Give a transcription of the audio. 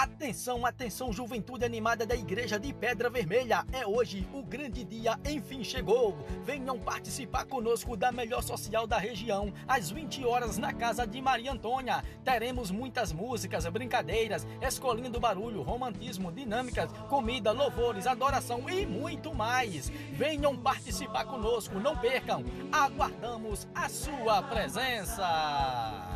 Atenção, atenção, juventude animada da Igreja de Pedra Vermelha. É hoje o grande dia, enfim chegou. Venham participar conosco da melhor social da região, às 20 horas na casa de Maria Antônia. Teremos muitas músicas, brincadeiras, escolhendo barulho, romantismo, dinâmicas, comida, louvores, adoração e muito mais. Venham participar conosco, não percam. Aguardamos a sua presença.